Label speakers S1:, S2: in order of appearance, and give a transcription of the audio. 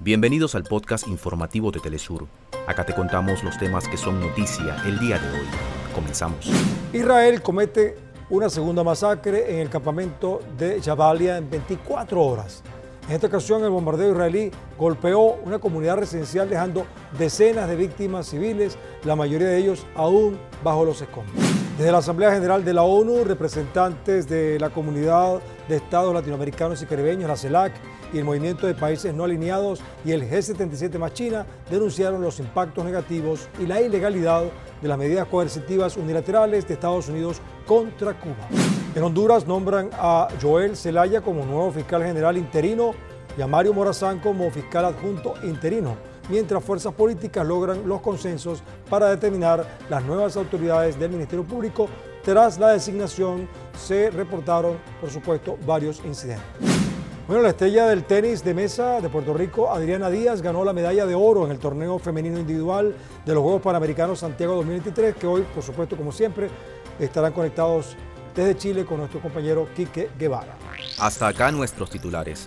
S1: Bienvenidos al podcast informativo de Telesur. Acá te contamos los temas que son noticia el día de hoy. Comenzamos.
S2: Israel comete una segunda masacre en el campamento de Jabalia en 24 horas. En esta ocasión el bombardeo israelí golpeó una comunidad residencial dejando decenas de víctimas civiles, la mayoría de ellos aún bajo los escombros. Desde la Asamblea General de la ONU, representantes de la comunidad de estados latinoamericanos y caribeños, la CELAC, y el Movimiento de Países No Alineados y el G77 más China denunciaron los impactos negativos y la ilegalidad de las medidas coercitivas unilaterales de Estados Unidos contra Cuba. En Honduras nombran a Joel Zelaya como nuevo fiscal general interino y a Mario Morazán como fiscal adjunto interino, mientras fuerzas políticas logran los consensos para determinar las nuevas autoridades del Ministerio Público. Tras la designación se reportaron, por supuesto, varios incidentes. Bueno, la estrella del tenis de mesa de Puerto Rico, Adriana Díaz, ganó la medalla de oro en el torneo femenino individual de los Juegos Panamericanos Santiago 2023, que hoy, por supuesto, como siempre, estarán conectados desde Chile con nuestro compañero Quique Guevara.
S1: Hasta acá nuestros titulares.